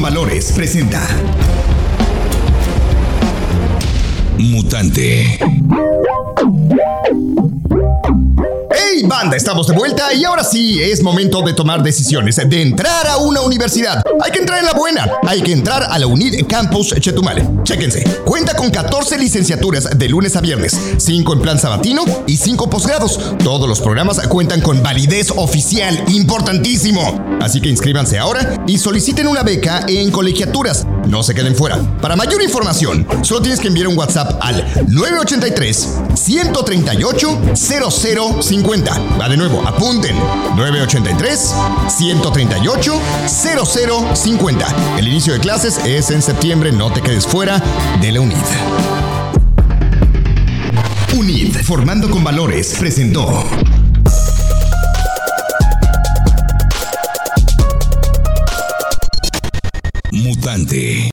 Valores presenta Mutante. ¡Hey, banda! Estamos de vuelta y ahora sí es momento de tomar decisiones, de entrar a una universidad. Hay que entrar en la buena, hay que entrar a la UNID Campus Chetumal. Chéquense, cuenta con 14 licenciaturas de lunes a viernes, 5 en plan sabatino y 5 posgrados. Todos los programas cuentan con validez oficial, importantísimo. Así que inscríbanse ahora y soliciten una beca en colegiaturas. No se queden fuera. Para mayor información, solo tienes que enviar un WhatsApp al 983 138 0050. Va de nuevo, apunten. 983 138 0050. El inicio de clases es en septiembre, no te quedes fuera de la UNID. UNID, formando con valores, presentó. Mutante.